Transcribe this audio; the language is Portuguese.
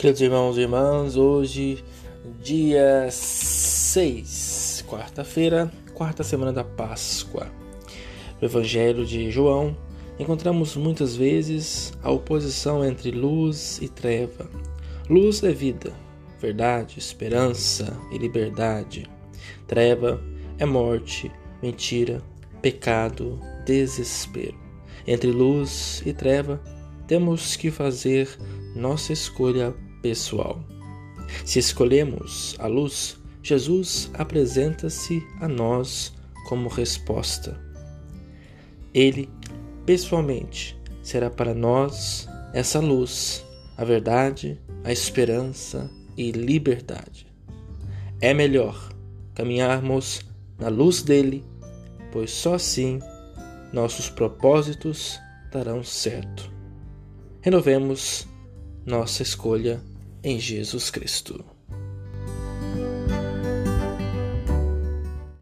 Queridos irmãos e irmãs, hoje, dia 6, quarta-feira, quarta semana da Páscoa. No Evangelho de João, encontramos muitas vezes a oposição entre luz e treva. Luz é vida, verdade, esperança e liberdade. Treva é morte, mentira, pecado, desespero. Entre luz e treva, temos que fazer nossa escolha pessoal. Se escolhemos a luz, Jesus apresenta-se a nós como resposta. Ele, pessoalmente, será para nós essa luz, a verdade, a esperança e liberdade. É melhor caminharmos na luz dele, pois só assim nossos propósitos darão certo. Renovemos nossa escolha em Jesus Cristo.